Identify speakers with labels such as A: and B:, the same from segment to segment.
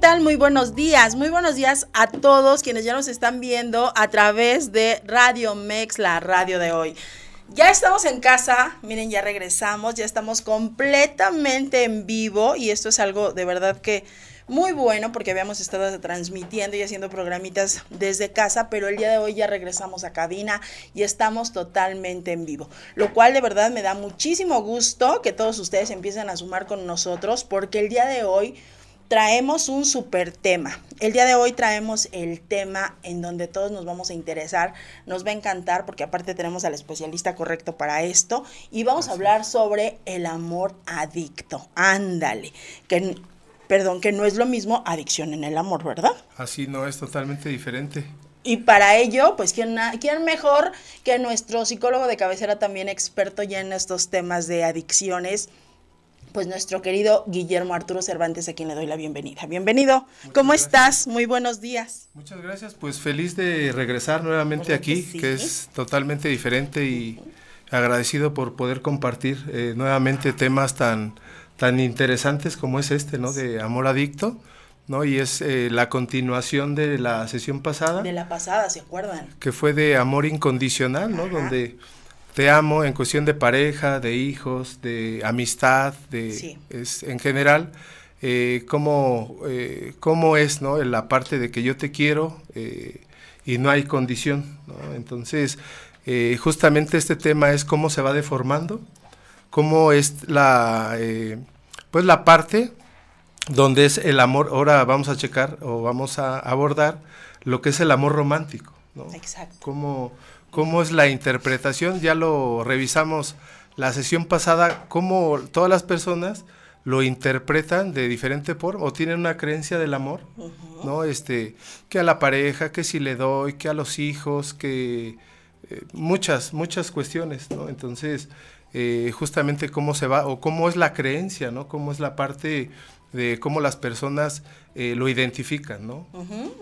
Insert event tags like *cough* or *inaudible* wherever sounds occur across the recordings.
A: Tal? Muy buenos días. Muy buenos días a todos quienes ya nos están viendo a través de Radio Mex, la radio de hoy. Ya estamos en casa, miren, ya regresamos, ya estamos completamente en vivo y esto es algo de verdad que muy bueno porque habíamos estado transmitiendo y haciendo programitas desde casa, pero el día de hoy ya regresamos a cabina y estamos totalmente en vivo, lo cual de verdad me da muchísimo gusto que todos ustedes empiecen a sumar con nosotros porque el día de hoy traemos un super tema. El día de hoy traemos el tema en donde todos nos vamos a interesar, nos va a encantar porque aparte tenemos al especialista correcto para esto y vamos a hablar sobre el amor adicto. Ándale, que perdón, que no es lo mismo adicción en el amor, ¿verdad?
B: Así no es totalmente diferente.
A: Y para ello, pues, ¿quién, ¿quién, mejor que nuestro psicólogo de cabecera también experto ya en estos temas de adicciones? Pues nuestro querido Guillermo Arturo Cervantes, a quien le doy la bienvenida. Bienvenido, ¿cómo estás? Muy buenos días.
B: Muchas gracias, pues feliz de regresar nuevamente aquí, que, es totalmente diferente y agradecido por poder compartir eh, nuevamente temas tan, tan interesantes como es este, ¿no? De amor adicto. ¿no? Y es eh, la continuación de la sesión pasada.
A: De la pasada, ¿se acuerdan?
B: Que fue de amor incondicional, ¿no? Donde te amo en cuestión de pareja, de hijos, de amistad, de es, en general, eh, cómo, eh, cómo, es ¿no? la parte de que yo te quiero eh, y no hay condición. ¿no? Entonces, eh, justamente este tema es cómo se va deformando, cómo es la, pues la parte donde es el amor, ahora vamos a checar o vamos a abordar lo que es el amor romántico. ¿no?
A: Exacto.
B: Cómo, cómo es la interpretación, ya lo revisamos la sesión pasada, cómo todas las personas lo interpretan de diferente forma o tienen una creencia del amor, ¿no? Este, que a la pareja, que si le doy, que a los hijos, que eh, muchas, muchas cuestiones, ¿no? Entonces, eh, justamente cómo se va o cómo es la creencia, ¿no? Cómo es la parte de cómo las personas eh, lo identifican, ¿no?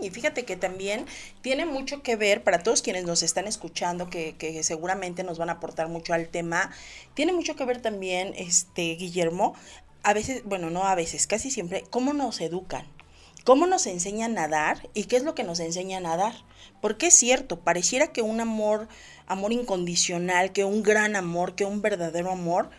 A: Y fíjate que también tiene mucho que ver, para todos quienes nos están escuchando, que, que, seguramente nos van a aportar mucho al tema, tiene mucho que ver también, este, Guillermo, a veces, bueno, no a veces, casi siempre, cómo nos educan, cómo nos enseñan a dar y qué es lo que nos enseñan a dar. Porque es cierto, pareciera que un amor, amor incondicional, que un gran amor, que un verdadero amor,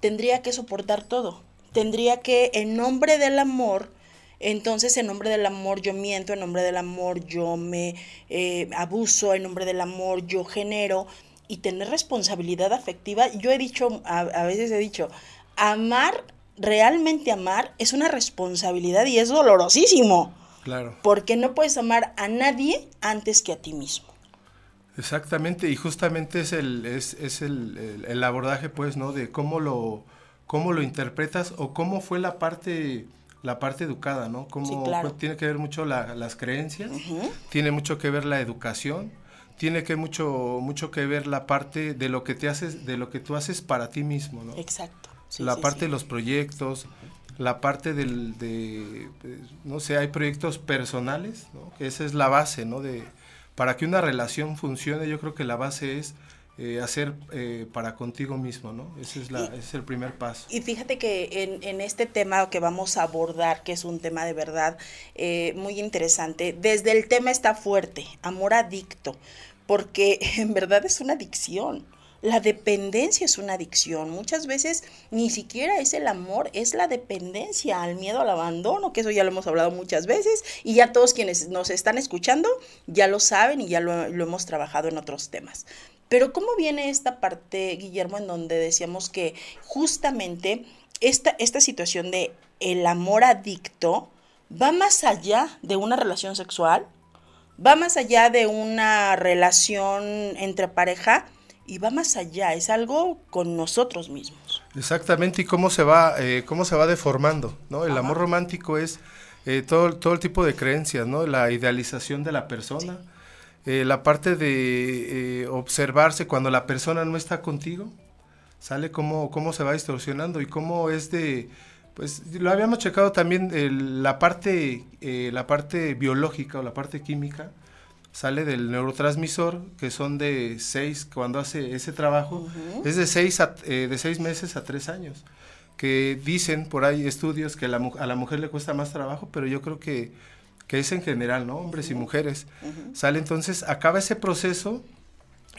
A: tendría que soportar todo tendría que, en nombre del amor, entonces en nombre del amor yo miento, en nombre del amor yo me eh, abuso, en nombre del amor yo genero y tener responsabilidad afectiva. Yo he dicho, a, a veces he dicho, amar, realmente amar es una responsabilidad y es dolorosísimo.
B: Claro.
A: Porque no puedes amar a nadie antes que a ti mismo.
B: Exactamente, y justamente es el, es, es el, el abordaje, pues, ¿no? De cómo lo, cómo lo interpretas o cómo fue la parte la parte educada, ¿no? Cómo tiene que ver mucho las creencias, tiene mucho que ver la educación, tiene que mucho mucho que ver la parte de lo que te haces, de lo que tú haces para ti mismo, ¿no?
A: Exacto.
B: la parte de los proyectos, la parte del, de, no sé, hay proyectos personales, ¿no? Que esa es la base, ¿no? De, para que una relación funcione, yo creo que la base es eh, hacer eh, para contigo mismo, ¿no? Ese es, la, es el primer paso.
A: Y fíjate que en, en, este tema que vamos a abordar, que es un tema de verdad eh, muy interesante, desde el tema está fuerte, amor adicto, porque *laughs* en verdad es una adicción. La dependencia es una adicción. Muchas veces ni siquiera es el amor, es la dependencia, al miedo al abandono, que eso ya lo hemos hablado muchas veces y ya todos quienes nos están escuchando ya lo saben y ya lo, lo hemos trabajado en otros temas. Pero ¿cómo viene esta parte, Guillermo, en donde decíamos que justamente esta, esta situación de el amor adicto va más allá de una relación sexual, va más allá de una relación entre pareja y va más allá, es algo con nosotros mismos.
B: Exactamente, y cómo se va, eh, cómo se va deformando, ¿no? El amor romántico es eh, todo, todo el tipo de creencias, ¿no? La idealización de la persona. Eh, la parte de eh, observarse cuando la persona no está contigo, sale cómo, cómo se va distorsionando y cómo es de, pues lo habíamos checado también, la, parte, eh, la parte biológica o la parte química, sale del neurotransmisor, que son de seis, cuando hace ese trabajo, es de seis, de seis meses a tres años, que dicen por ahí estudios que a la mujer le cuesta más trabajo, pero yo creo que que es en general, ¿no? Hombres y mujeres. Sale entonces, acaba ese proceso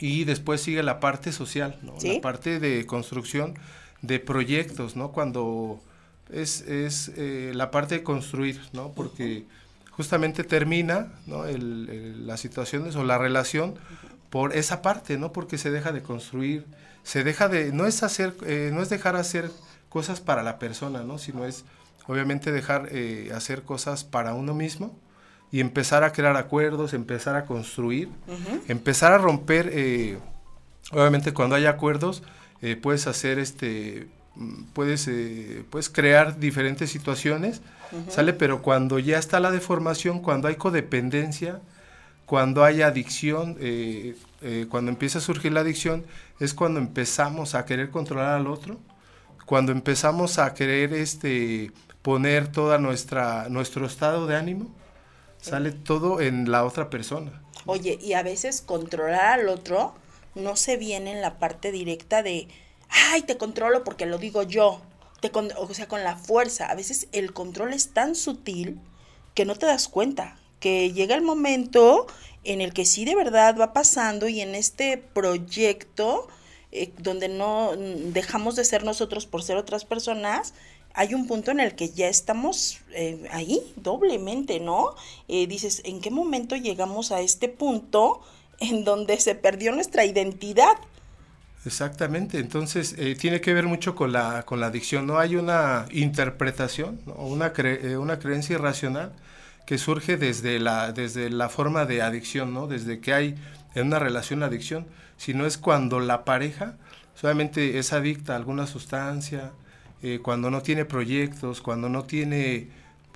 B: y después sigue la parte social, ¿no? La parte de construcción de proyectos, ¿no? Cuando es, es eh, la parte de construir, ¿no? Porque justamente termina, ¿no? El, la situación o la relación por esa parte, ¿no? Porque se deja de construir, se deja de, no es hacer, eh, no es dejar hacer cosas para la persona, ¿no? Sino es obviamente dejar eh, hacer cosas para uno mismo y empezar a crear acuerdos, empezar a construir, empezar a romper, eh, obviamente cuando hay acuerdos eh, puedes hacer este, puedes, puedes crear diferentes situaciones, ¿sale? Pero cuando ya está la deformación, cuando hay codependencia, cuando hay adicción, cuando empieza a surgir la adicción, es cuando empezamos a querer controlar al otro, cuando empezamos a querer este, poner toda nuestra nuestro estado de ánimo, sale todo en la otra persona.
A: Oye, y a veces controlar al otro no se viene en la parte directa de, ay, te controlo porque lo digo yo, te o sea, con la fuerza. A veces el control es tan sutil que no te das cuenta, que llega el momento en el que sí de verdad va pasando y en este proyecto eh, donde no dejamos de ser nosotros por ser otras personas, hay un punto en el que ya estamos eh, ahí doblemente, ¿no? Eh, dices, ¿en qué momento llegamos a este punto en donde se perdió nuestra identidad?
B: Exactamente, entonces eh, tiene que ver mucho con la, con la adicción, no hay una interpretación, o una, una creencia irracional que surge desde la, desde la forma de adicción, ¿no? desde que hay en una relación adicción, sino es cuando la pareja solamente es adicta a alguna sustancia, eh, cuando no tiene proyectos, cuando no tiene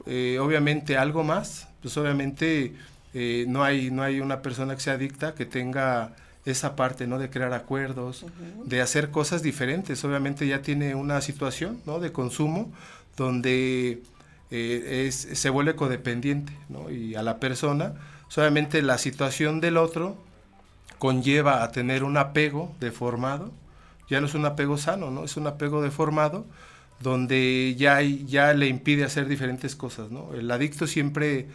B: eh, obviamente algo más, pues obviamente eh, no, hay, no hay una persona que sea adicta que tenga esa parte, ¿no? De crear acuerdos, de hacer cosas diferentes. Obviamente ya tiene una situación, ¿no? De consumo donde es, se vuelve codependiente, ¿no? Y a la persona, solamente la situación del otro conlleva a tener un apego deformado, ya no es un apego sano, ¿no? Es un apego deformado donde ya, ya le impide hacer diferentes cosas, ¿no? El adicto siempre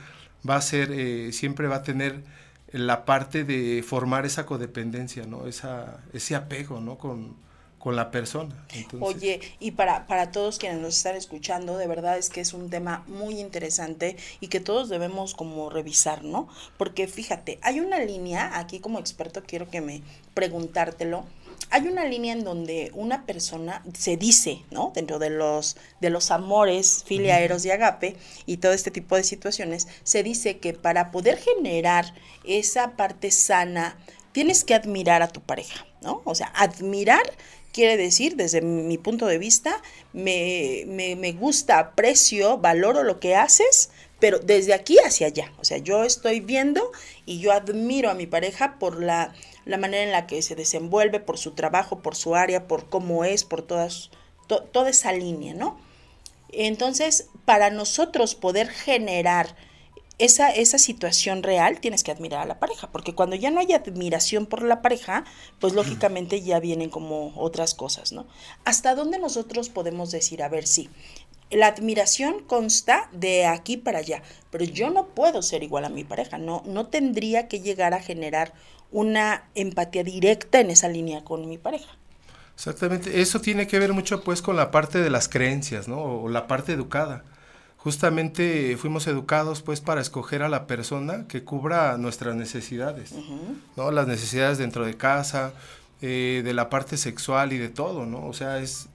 B: va a ser, eh, siempre va a tener la parte de formar esa codependencia, ¿no? Esa, ese apego, ¿no? Con, con la persona.
A: Oye, y para, para todos quienes nos están escuchando, de verdad es que es un tema muy interesante y que todos debemos como revisar, ¿no? Porque fíjate, hay una línea, aquí como experto quiero que me preguntártelo, hay una línea en donde una persona se dice, ¿no? Dentro de los, de los amores, filia, eros y agape y todo este tipo de situaciones, se dice que para poder generar esa parte sana, tienes que admirar a tu pareja, ¿no? O sea, admirar quiere decir, desde mi punto de vista, me, me, me gusta, aprecio, valoro lo que haces, pero desde aquí hacia allá. O sea, yo estoy viendo y yo admiro a mi pareja por la la manera en la que se desenvuelve, por su trabajo, por su área, por cómo es, por todas, toda esa línea, ¿no? Entonces, para nosotros poder generar esa, esa situación real, tienes que admirar a la pareja, porque cuando ya no hay admiración por la pareja, pues lógicamente ya vienen como otras cosas, ¿no? ¿Hasta dónde nosotros podemos decir, a ver, sí, la admiración consta de aquí para allá, pero yo no puedo ser igual a mi pareja, no, no tendría que llegar a generar una empatía directa en esa línea con mi pareja.
B: Exactamente, eso tiene que ver mucho pues con la parte de las creencias, ¿no? O la parte educada. Justamente fuimos educados pues para escoger a la persona que cubra nuestras necesidades, ¿no? Las necesidades dentro de casa, eh, de la parte sexual y de todo, ¿no? O sea, es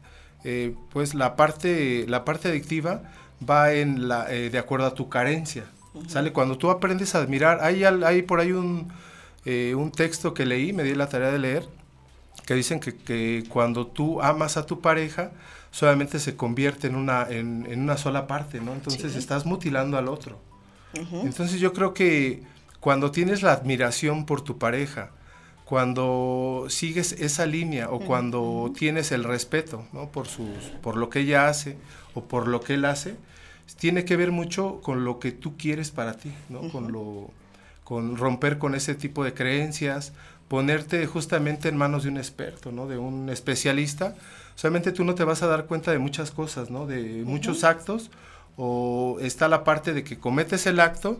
B: eh, pues la parte, la parte adictiva va en la, eh, de acuerdo a tu carencia. Sale cuando tú aprendes a admirar, hay, hay por ahí un, eh, un texto que leí, me di la tarea de leer, que dicen que, cuando tú amas a tu pareja, solamente se convierte en una, en, una sola parte, ¿no? Entonces estás mutilando al otro. Entonces yo creo que cuando tienes la admiración por tu pareja, cuando sigues esa línea o cuando tienes el respeto ¿no? por, sus, por lo que ella hace o por lo que él hace, tiene que ver mucho con lo que tú quieres para ti, ¿no? con, lo, con romper con ese tipo de creencias, ponerte justamente en manos de un experto, ¿no? de un especialista. Solamente tú no te vas a dar cuenta de muchas cosas, ¿no? de muchos actos, o está la parte de que cometes el acto,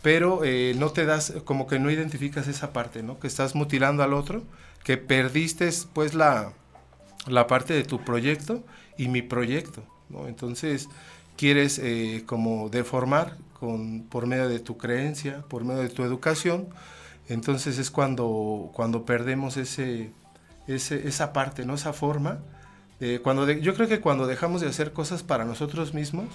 B: pero eh, no te das, como que no identificas esa parte, ¿no? Que estás mutilando al otro, que perdiste pues la, la parte de tu proyecto y mi proyecto, ¿no? Entonces quieres eh, como deformar con, por medio de tu creencia, por medio de tu educación, entonces es cuando, cuando perdemos ese, ese, esa parte, ¿no? Esa forma. cuando yo creo que cuando dejamos de hacer cosas para nosotros mismos,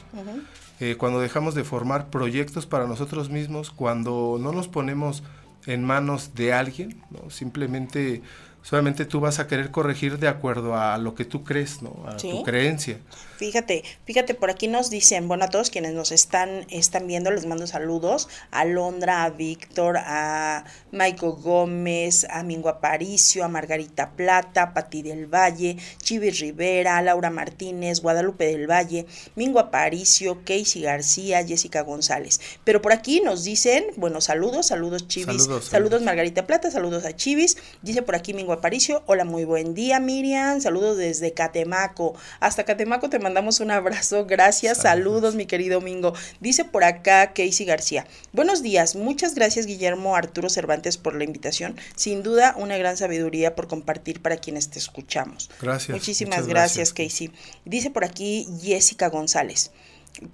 B: eh, cuando dejamos de formar proyectos para nosotros mismos, cuando no nos ponemos en manos de alguien, ¿no? simplemente solamente tú vas a querer corregir de acuerdo a lo que tú crees, ¿no? A tu creencia.
A: Fíjate, fíjate, por aquí nos dicen, bueno, a todos quienes nos están, están viendo, les mando saludos, a Londra, a Víctor, a Maico Gómez, a Mingo Aparicio, a Margarita Plata, a Pati del Valle, Chivis Rivera, a Laura Martínez, Guadalupe del Valle, Mingo Aparicio, Casey García, Jessica González. Pero por aquí nos dicen, bueno, saludos, saludos Chivis, saludos, Margarita Plata, saludos a Chivis, dice por aquí Mingo Aparicio. Hola, muy buen día, Miriam. Saludos desde Catemaco. Hasta Catemaco te mandamos un abrazo. Gracias. Saludos, mi querido Mingo. Dice por acá Casey García. Buenos días. Muchas gracias, Guillermo Arturo Cervantes, por la invitación. Sin duda, una gran sabiduría por compartir para quienes te escuchamos.
B: Gracias.
A: Muchísimas gracias, Casey. Dice por aquí Jessica González.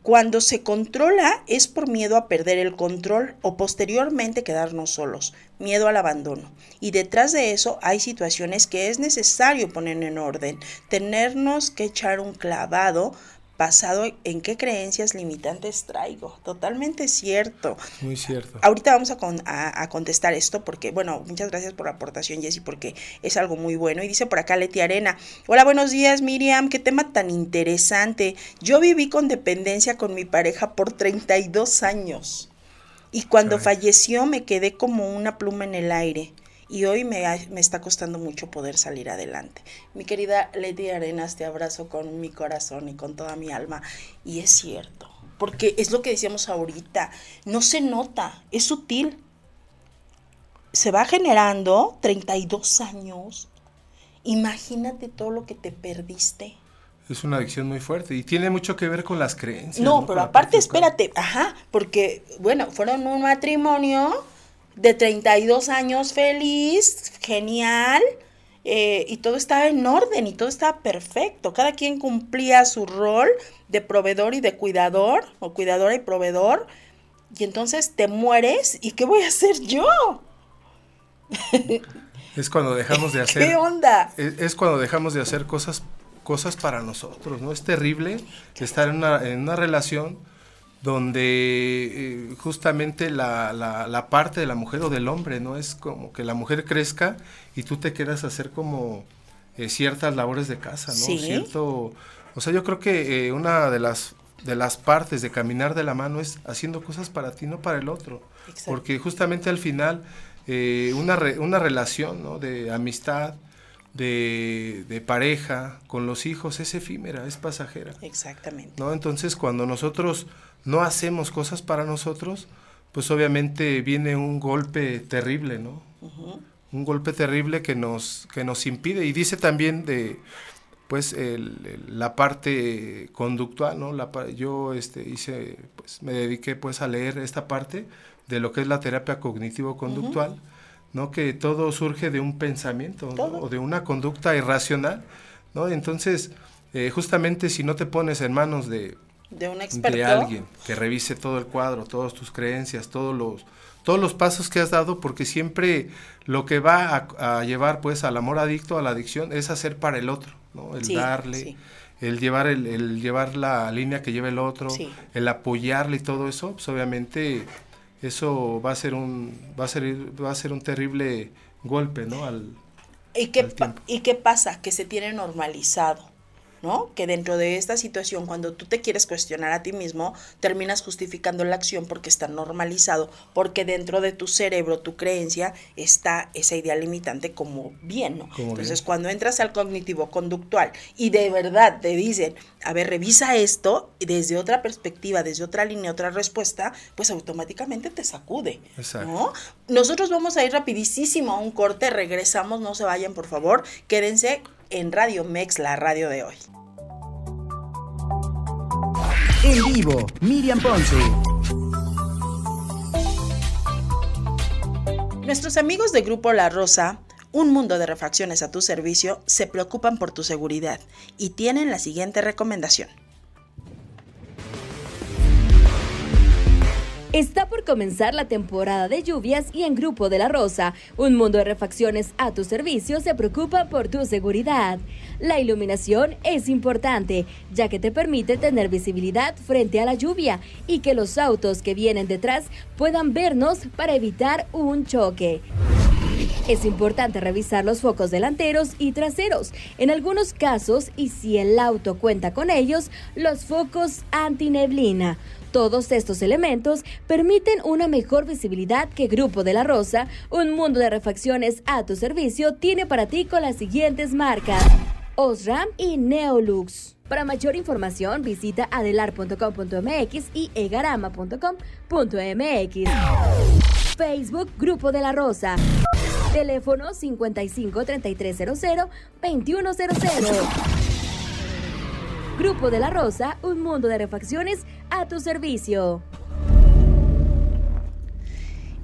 A: Cuando se controla es por miedo a perder el control o posteriormente quedarnos solos, miedo al abandono. Y detrás de eso hay situaciones que es necesario poner en orden, tenernos que echar un clavado basado en qué creencias limitantes traigo. Totalmente cierto.
B: Muy cierto.
A: Ahorita vamos a, a, contestar esto porque, bueno, muchas gracias por la aportación, Jessy, porque es algo muy bueno. Y dice por acá Leti Arena, hola, buenos días, Miriam, qué tema tan interesante. Yo viví con dependencia con mi pareja por 32 años. Y cuando falleció me quedé como una pluma en el aire y hoy me, me, está costando mucho poder salir adelante. Mi querida Lady Arenas, te abrazo con mi corazón y con toda mi alma y es cierto, porque es lo que decíamos ahorita, no se nota, es sutil. Se va generando 32 años. Imagínate todo lo que te perdiste.
B: Es una adicción muy fuerte y tiene mucho que ver con las creencias.
A: No, pero aparte, espérate, ajá, porque, bueno, fueron un matrimonio de 32 años feliz, genial, eh, y todo estaba en orden y todo estaba perfecto. Cada quien cumplía su rol de proveedor y de cuidador, o cuidadora y proveedor, y entonces te mueres, ¿y qué voy a hacer yo?
B: Es cuando dejamos de *laughs* hacer.
A: ¿Qué onda?
B: Es, cuando dejamos de hacer cosas, cosas para nosotros, ¿no? Es terrible estar en una, en una relación donde eh, justamente la, la, parte de la mujer o del hombre, ¿no? Es como que la mujer crezca y tú te quieras hacer como eh, ciertas labores de casa, ¿no? Cierto, o sea, yo creo que eh, una de las, de las partes de caminar de la mano es haciendo cosas para ti, no para el otro. Porque justamente al final una, una relación, ¿no? De amistad, de, de, pareja, con los hijos, es efímera, es pasajera.
A: Exactamente.
B: ¿no? Entonces, cuando nosotros no hacemos cosas para nosotros, pues obviamente viene un golpe terrible, ¿no? Un golpe terrible que nos, que nos impide. Y dice también de, pues, la parte conductual, ¿no? La, yo este, hice, pues, me dediqué, pues, a leer esta parte de lo que es la terapia cognitivo-conductual, ¿no? Que todo surge de un pensamiento, O de una conducta irracional, ¿no? Entonces, eh, justamente si no te pones en manos de
A: de un experto.
B: De alguien que revise todo el cuadro, todas tus creencias, todos los, todos los pasos que has dado, porque siempre lo que va a, llevar pues al amor adicto, a la adicción, es hacer para el otro, ¿no? El darle, el llevar el, llevar la línea que lleva el otro, el apoyarle y todo eso, pues obviamente eso va a ser un, va a ser, va a ser un terrible golpe, ¿no? Al,
A: ¿Y qué, ¿Y qué pasa? Que se tiene normalizado ¿no? Que dentro de esta situación, cuando tú te quieres cuestionar a ti mismo, terminas justificando la acción porque está normalizado, porque dentro de tu cerebro, tu creencia, está esa idea limitante como bien, ¿no? Entonces, cuando entras al cognitivo conductual y de verdad te dicen, a ver, revisa esto desde otra perspectiva, desde otra línea, otra respuesta, pues automáticamente te sacude, ¿no? Nosotros vamos a ir rapidísimo a un corte, regresamos, no se vayan, por favor, quédense en Radio Mex, la radio de hoy.
C: En vivo, Miriam Ponce.
A: Nuestros amigos de Grupo La Rosa, un mundo de refacciones a tu servicio, se preocupan por tu seguridad y tienen la siguiente recomendación.
D: Está por comenzar la temporada de lluvias y en Grupo de la Rosa, un mundo de refacciones a tu servicio se preocupa por tu seguridad. La iluminación es importante, ya que te permite tener visibilidad frente a la lluvia y que los autos que vienen detrás puedan vernos para evitar un choque. Es importante revisar los focos delanteros y traseros. En algunos casos, y si el auto cuenta con ellos, los focos antineblina. Todos estos elementos permiten una mejor visibilidad que Grupo de la Rosa, un mundo de refacciones a tu servicio, tiene para ti con las siguientes marcas. Osram y Neolux. Para mayor información visita adelar.com.mx y egarama.com.mx. Facebook Grupo de la Rosa. Teléfono 55 3300 2100. Grupo de la Rosa, un mundo de refacciones a tu servicio.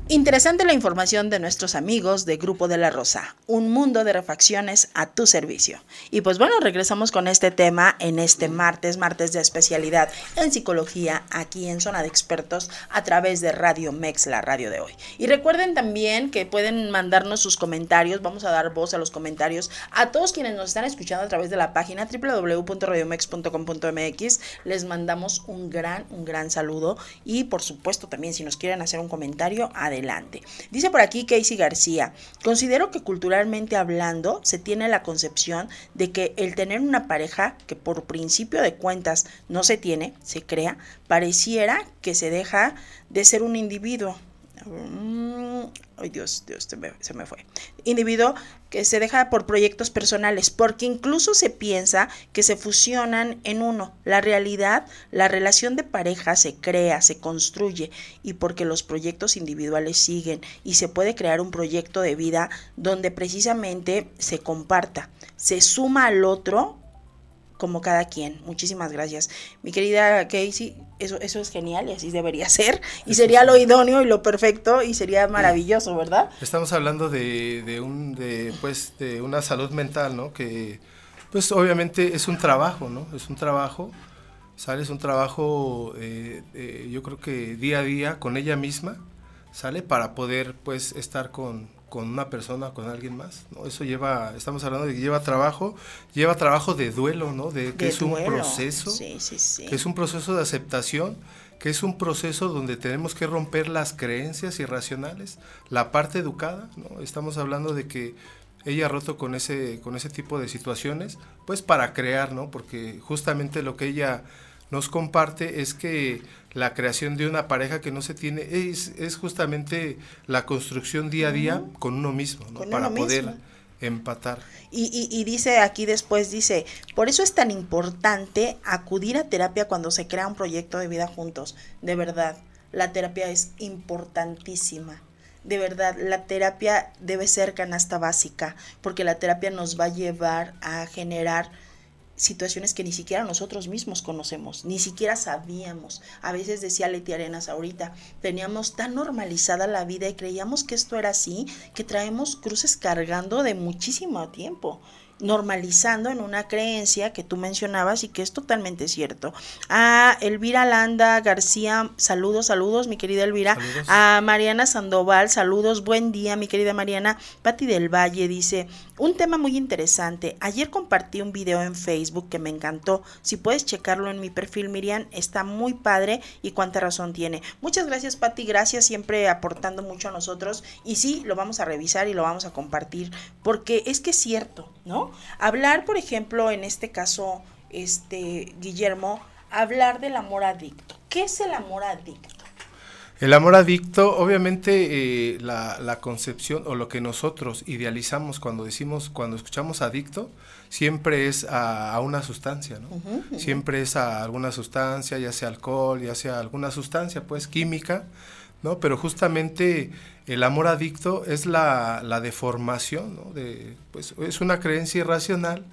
A: Interesante la información de nuestros amigos de Grupo de la Rosa, un mundo de refacciones a tu servicio. Y pues bueno, regresamos con este tema en este martes, martes de especialidad en psicología, aquí en Zona de Expertos, a través de Radio Mex, la radio de hoy. Y recuerden también que pueden mandarnos sus comentarios, vamos a dar voz a los comentarios a todos quienes nos están escuchando a través de la página www.radiomex.com.mx. Les mandamos un gran, un gran saludo y por supuesto también si nos quieren hacer un comentario, adelante adelante. Dice por aquí Casey García, considero que culturalmente hablando se tiene la concepción de que el tener una pareja que por principio de cuentas no se tiene, se crea, pareciera que se deja de ser un individuo. Mm, ay Dios, Dios, se me, se me, fue. Individuo que se deja por proyectos personales, porque incluso se piensa que se fusionan en uno. La realidad, la relación de pareja se crea, se construye, y porque los proyectos individuales siguen, y se puede crear un proyecto de vida donde precisamente se comparta, se suma al otro como cada quien. Muchísimas gracias. Mi querida Casey, eso, eso es genial y así debería *laughs* ser. Y sería lo idóneo y lo perfecto y sería maravilloso, ¿verdad?
B: Estamos hablando de, de, un, de, pues, de una salud mental, ¿no? Que pues obviamente es un trabajo, ¿no? Es un trabajo, ¿sale? Es un trabajo, eh, eh, yo creo que día a día con ella misma, ¿sale? Para poder pues estar con, con una persona, con alguien más, ¿no? Eso lleva, estamos hablando de que lleva trabajo, lleva trabajo de duelo, ¿no? De que es un proceso, que es un proceso de aceptación, que es un proceso donde tenemos que romper las creencias irracionales, la parte educada, ¿no? Estamos hablando de que ella ha roto con ese, con ese tipo de situaciones, pues para crear, ¿no? Porque justamente lo que ella nos comparte es que la creación de una pareja que no se tiene es, es justamente la construcción día a día con uno mismo, para poder empatar.
A: Y, y, dice aquí después, dice, por eso es tan importante acudir a terapia cuando se crea un proyecto de vida juntos. De verdad, la terapia es importantísima. De verdad, la terapia debe ser canasta básica, porque la terapia nos va a llevar a generar situaciones que ni siquiera nosotros mismos conocemos, ni siquiera sabíamos. A veces decía Leti Arenas ahorita, teníamos tan normalizada la vida y creíamos que esto era así, que traemos cruces cargando de muchísimo tiempo normalizando en una creencia que tú mencionabas y que es totalmente cierto. A Elvira Landa García, saludos, saludos, mi querida Elvira. A Mariana Sandoval, saludos, buen día, mi querida Mariana. Patti del Valle dice, un tema muy interesante. Ayer compartí un video en Facebook que me encantó. Si puedes checarlo en mi perfil, Miriam, está muy padre y cuánta razón tiene. Muchas gracias, Patti, gracias, siempre aportando mucho a nosotros. Y sí, lo vamos a revisar y lo vamos a compartir, porque es que es cierto, ¿no? Hablar, por ejemplo, en este caso, este, Guillermo, hablar del amor adicto. ¿Qué es el amor adicto?
B: El amor adicto, obviamente, eh, la, concepción o lo que nosotros idealizamos cuando decimos, cuando escuchamos adicto, siempre es a, una sustancia, ¿no? Siempre es a alguna sustancia, ya sea alcohol, ya sea alguna sustancia, pues, química, ¿no? Pero justamente el amor adicto es la, deformación, ¿no? De, pues, es una creencia irracional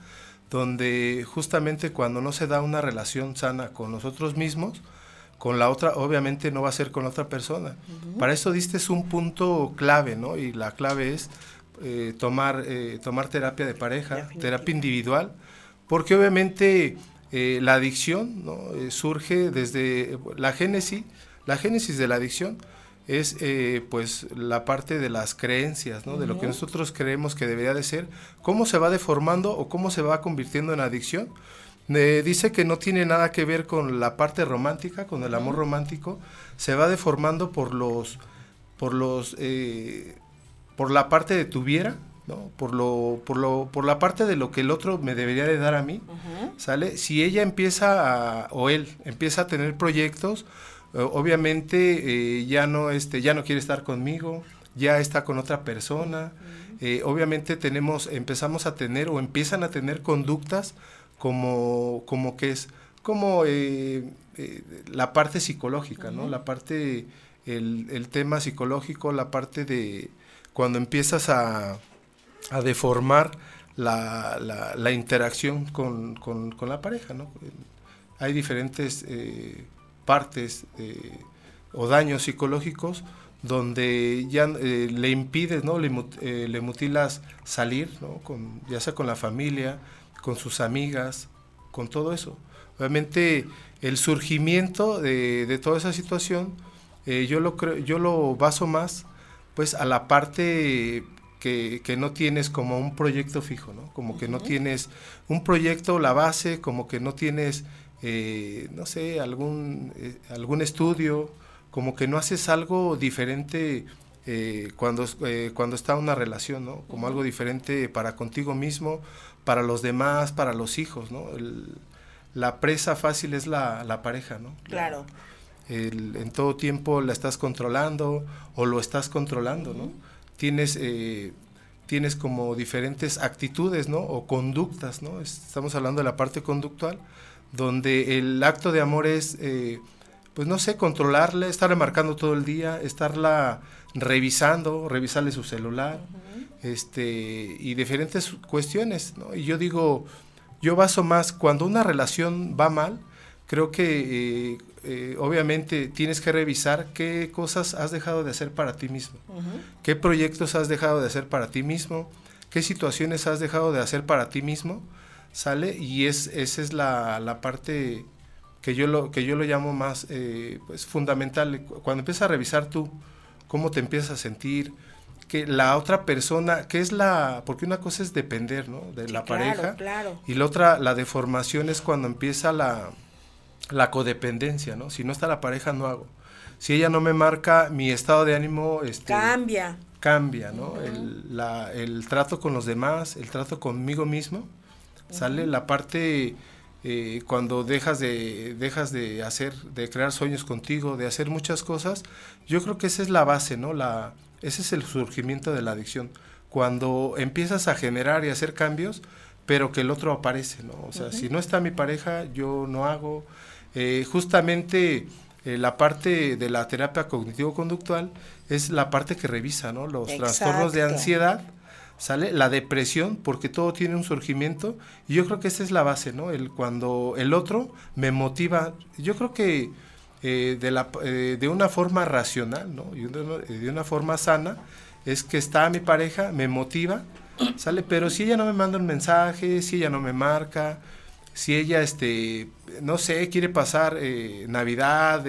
B: donde justamente cuando no se da una relación sana con nosotros mismos, con la otra, obviamente no va a ser con la otra persona. Para eso diste un punto clave, ¿no? Y la clave es eh, tomar, eh, tomar terapia de pareja, terapia individual, porque obviamente eh, la adicción ¿no? surge desde la génesis, la génesis de la adicción es pues la parte de las creencias, ¿no? de lo que nosotros creemos que debería de ser, cómo se va deformando o cómo se va convirtiendo en adicción dice que no tiene nada que ver con la parte romántica, con el amor romántico, se va deformando por los, por los, eh, por la parte de tuviera, ¿no? Por lo, por lo, por la parte de lo que el otro me debería de dar a mí, ¿sale? Si ella empieza a, o él empieza a tener proyectos, obviamente eh, ya no, este, ya no quiere estar conmigo, ya está con otra persona, eh, obviamente tenemos, empezamos a tener o empiezan a tener conductas como, como que es, como eh, eh, la parte psicológica, ¿no? La parte, el, el, tema psicológico, la parte de cuando empiezas a, a deformar la, la, la interacción con, con, con, la pareja, ¿no? Hay diferentes eh, partes o daños psicológicos donde ya le impides, ¿no? Le, le, mutilas salir, ¿no? Con, ya sea con la familia, con sus amigas, con todo eso. Obviamente el surgimiento de, toda esa situación, eh, yo, lo creo, yo lo baso más pues a la parte que, no tienes como un proyecto fijo, ¿no? Como que no tienes un proyecto, la base, como que no tienes, eh, no sé, algún, eh, algún estudio, como que no haces algo diferente cuando, cuando está una relación, ¿no? Como algo diferente para contigo mismo, para los demás, para los hijos, ¿no? la presa fácil es la, la pareja, ¿no?
A: Claro.
B: en todo tiempo la estás controlando o lo estás controlando, ¿no? Tienes, eh, tienes como diferentes actitudes, ¿no? O conductas, ¿no? Estamos hablando de la parte conductual, donde el acto de amor es, eh, pues no sé, controlarle, estarle marcando todo el día, estarla revisando, revisarle su celular, este, y diferentes cuestiones, ¿no? Y yo digo, yo baso más, cuando una relación va mal, creo que eh, eh, obviamente tienes que revisar qué cosas has dejado de hacer para ti mismo, qué proyectos has dejado de hacer para ti mismo, qué situaciones has dejado de hacer para ti mismo, ¿sale? Y es, esa es la, la parte que yo lo, que yo lo llamo más eh, pues fundamental. Cuando empiezas a revisar tú cómo te empiezas a sentir, que la otra persona, que es la, porque una cosa es depender, ¿no? De la pareja. Y la otra, la deformación es cuando empieza la, la codependencia, ¿no? Si no está la pareja, no hago. Si ella no me marca, mi estado de ánimo... Este,
A: cambia.
B: Cambia, ¿no? el, la, el, trato con los demás, el trato conmigo mismo, sale la parte... Eh, cuando dejas de, dejas de hacer, de crear sueños contigo, de hacer muchas cosas, yo creo que esa es la base, ¿no? La, ese es el surgimiento de la adicción. Cuando empiezas a generar y hacer cambios, pero que el otro aparece, ¿no? O sea, si no está mi pareja, yo no hago. Eh, justamente eh, la parte de la terapia cognitivo-conductual es la parte que revisa, ¿no? Los trastornos de ansiedad, ¿sale? La depresión, porque todo tiene un surgimiento. Y yo creo que esa es la base, ¿no? El, cuando el otro me motiva, yo creo que eh, de, la, eh, de una forma racional, ¿no? Y de una forma sana, es que está mi pareja, me motiva, ¿sale? Pero si ella no me manda un mensaje, si ella no me marca, si ella, este, no sé, quiere pasar eh, Navidad,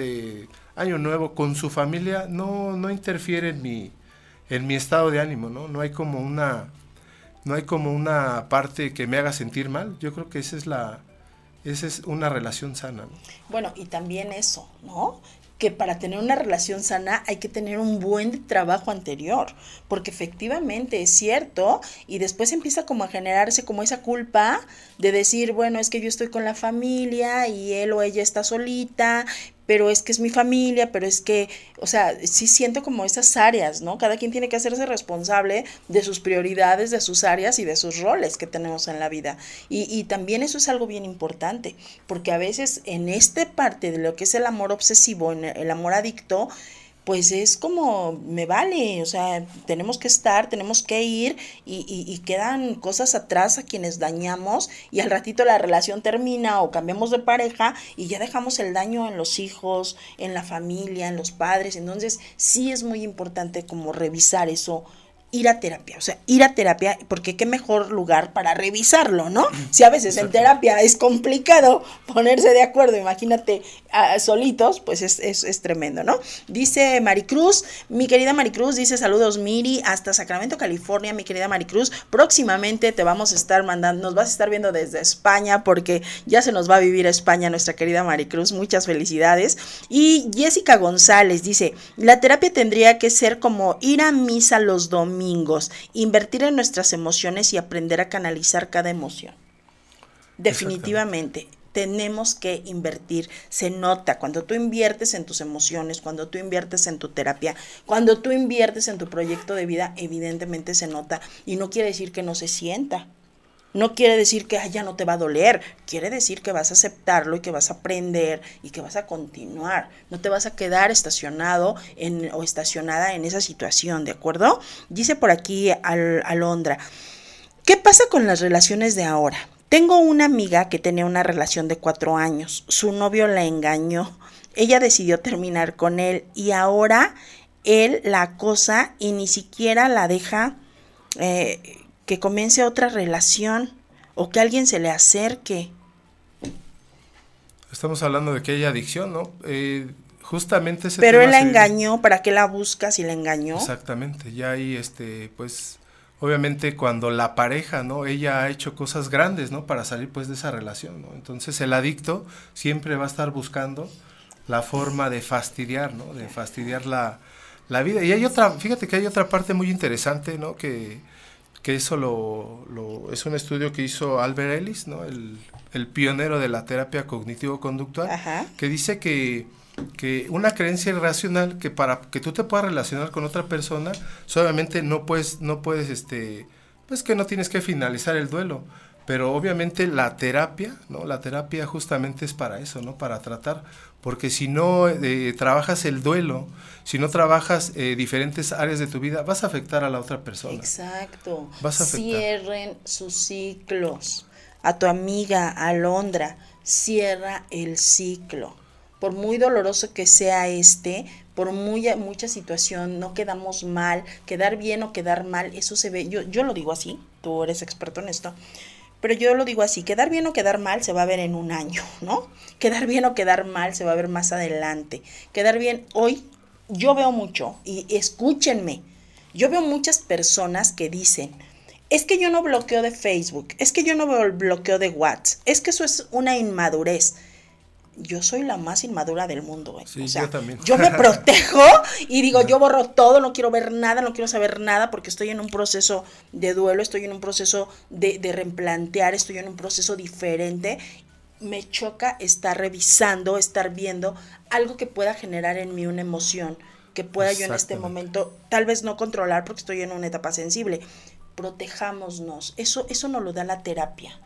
B: Año Nuevo con su familia, no, no interfiere en mi, en mi estado de ánimo, ¿no? No hay como una, no hay como una parte que me haga sentir mal. Yo creo que esa es la, esa es una relación sana.
A: Bueno, y también eso, ¿no? que para tener una relación sana hay que tener un buen trabajo anterior, porque efectivamente es cierto y después empieza como a generarse como esa culpa de decir, bueno, es que yo estoy con la familia y él o ella está solita, pero es que es mi familia, pero es que, o sea, sí siento como esas áreas, ¿no? Cada quien tiene que hacerse responsable de sus prioridades, de sus áreas y de sus roles que tenemos en la vida. Y, y también eso es algo bien importante, porque a veces en esta parte de lo que es el amor obsesivo, en el amor adicto, pues es como, me vale, o sea, tenemos que estar, tenemos que ir y, y, quedan cosas atrás a quienes dañamos y al ratito la relación termina o cambiamos de pareja y ya dejamos el daño en los hijos, en la familia, en los padres. Entonces sí es muy importante como revisar eso ir a terapia, o sea, ir a terapia, porque qué mejor lugar para revisarlo, ¿no? Si a veces en terapia es complicado ponerse de acuerdo, imagínate solitos, pues es, es, tremendo, ¿no? Dice Maricruz, mi querida Maricruz, dice saludos Miri, hasta Sacramento, California, mi querida Maricruz, próximamente te vamos a estar mandando, nos vas a estar viendo desde España, porque ya se nos va a vivir a España nuestra querida Maricruz, muchas felicidades. Y Jessica González dice, la terapia tendría que ser como ir a misa los domingos, invertir en nuestras emociones y aprender a canalizar cada emoción. Definitivamente, tenemos que invertir. Se nota cuando tú inviertes en tus emociones, cuando tú inviertes en tu terapia, cuando tú inviertes en tu proyecto de vida, evidentemente se nota. Y no quiere decir que no se sienta. No quiere decir que ya no te va a doler, quiere decir que vas a aceptarlo y que vas a aprender y que vas a continuar. No te vas a quedar estacionado en, o estacionada en esa situación, ¿de acuerdo? Dice por aquí Al, Alondra, ¿qué pasa con las relaciones de ahora? Tengo una amiga que tenía una relación de cuatro años, su novio la engañó, ella decidió terminar con él y ahora él la acosa y ni siquiera la deja eh, que comience otra relación o que alguien se le acerque.
B: Estamos hablando de que hay adicción, ¿no? Eh, justamente ese
A: Pero él la engañó, ¿para qué la busca si la engañó?
B: Exactamente, ya ahí, este, pues, obviamente cuando la pareja, ¿no? Ella ha hecho cosas grandes, ¿no? Para salir, pues, de esa relación, ¿no? Entonces el adicto siempre va a estar buscando la forma de fastidiar, ¿no? De fastidiar la, la vida. Y hay otra, fíjate que hay otra parte muy interesante, ¿no? Que que eso lo, es un estudio que hizo Albert Ellis, ¿no? el, pionero de la terapia cognitivo-conductual, que dice que, que, una creencia irracional que para que tú te puedas relacionar con otra persona, solamente no puedes, no puedes, este, pues que no tienes que finalizar el duelo, pero obviamente la terapia, ¿no? La terapia justamente es para eso, ¿no? Para tratar, porque si no eh, trabajas el duelo, si no trabajas eh, diferentes áreas de tu vida, vas a afectar a la otra persona.
A: Exacto. Vas a Cierren sus ciclos. A tu amiga Alondra, cierra el ciclo. Por muy doloroso que sea este, por muy, mucha situación, no quedamos mal, quedar bien o quedar mal, eso se ve, yo, yo lo digo así, tú eres experto en esto, pero yo lo digo así, quedar bien o quedar mal se va a ver en un año, ¿no? Quedar bien o quedar mal se va a ver más adelante. Quedar bien hoy, yo veo mucho, y escúchenme, yo veo muchas personas que dicen, es que yo no bloqueo de Facebook, es que yo no veo el bloqueo de WhatsApp, es que eso es una inmadurez yo soy la más inmadura del mundo. ¿eh?
B: Sí, yo también.
A: Yo me *laughs* protejo y digo, yo borro todo, no quiero ver nada, no quiero saber nada porque estoy en un proceso de duelo, estoy en un proceso de, de replantear, estoy en un proceso diferente. Me choca estar revisando, estar viendo algo que pueda generar en mí una emoción, que pueda yo en este momento tal vez no controlar porque estoy en una etapa sensible. Protejámonos. Eso, eso nos lo da la terapia.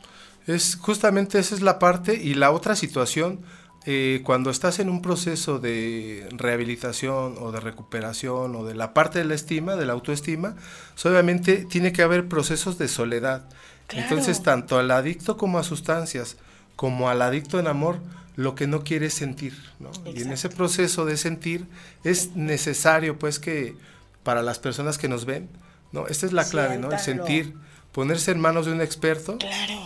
B: Es justamente esa es la parte y la otra situación eh, cuando estás en un proceso de rehabilitación o de recuperación o de la parte de la estima, de la autoestima, pues, obviamente tiene que haber procesos de soledad. Entonces, tanto al adicto como a sustancias, como al adicto en amor, lo que no quiere es sentir. Y en ese proceso de sentir es necesario, pues, que para las personas que nos ven, ¿no? Esta es la clave, ¿no? El sentir ponerse en manos de un experto,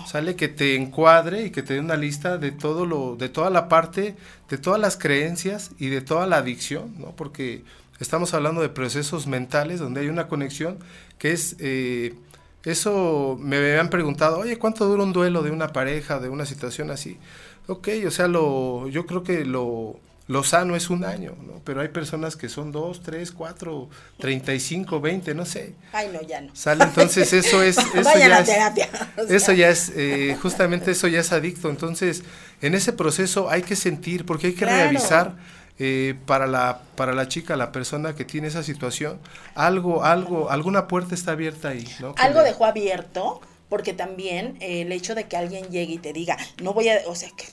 B: sale que te encuadre y que te dé una lista de todo lo, de toda la parte, de todas las creencias y de toda la adicción, ¿no? Porque estamos hablando de procesos mentales donde hay una conexión que es eh, eso me han preguntado, oye, ¿cuánto dura un duelo de una pareja, de una situación así? Ok, o sea, lo, yo creo que lo, lo sano es un año, ¿no? Pero hay personas que son dos, tres, cuatro, treinta y cinco, veinte, no sé.
A: Ay, no, ya no.
B: Sale, entonces eso es... *laughs* Eso
A: Vayan
B: ya
A: a
B: es,
A: terapia.
B: Eso ya es, eh, justamente eso ya es adicto. Entonces, en ese proceso hay que sentir, porque hay que
A: Claro.
B: revisar eh, para, la, para la chica, la persona que tiene esa situación, algo, algo, alguna puerta está abierta ahí, ¿no?
A: Algo
B: le-
A: dejó abierto, porque también eh, el hecho de que alguien llegue y te diga, no voy a, o sea, que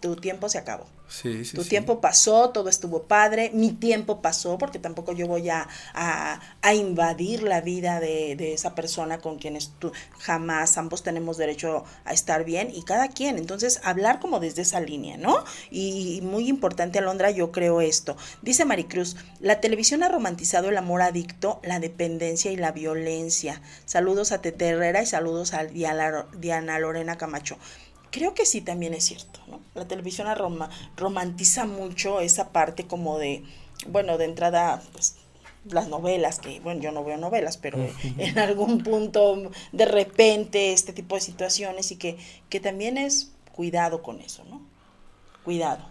A: tu tiempo se acabó.
B: Sí, sí,
A: Tu
B: sí.
A: tiempo pasó, todo estuvo padre, mi tiempo pasó, porque tampoco yo voy a, a, a invadir la vida de, de esa persona con quienes tú jamás, ambos tenemos derecho a estar bien y cada quien. Entonces, hablar como desde esa línea, ¿no? Y, muy importante, Alondra, yo creo esto. Dice Maricruz, la televisión ha romantizado el amor adicto, la dependencia y la violencia. Saludos a Tete Herrera y saludos a Diana Lorena Camacho. Creo que sí también es cierto, ¿no? La televisión aroma- romantiza mucho esa parte como de, bueno, de entrada, pues las novelas, que bueno, yo no veo novelas, pero en algún punto de repente este tipo de situaciones y que, que también es cuidado con eso, ¿no? Cuidado.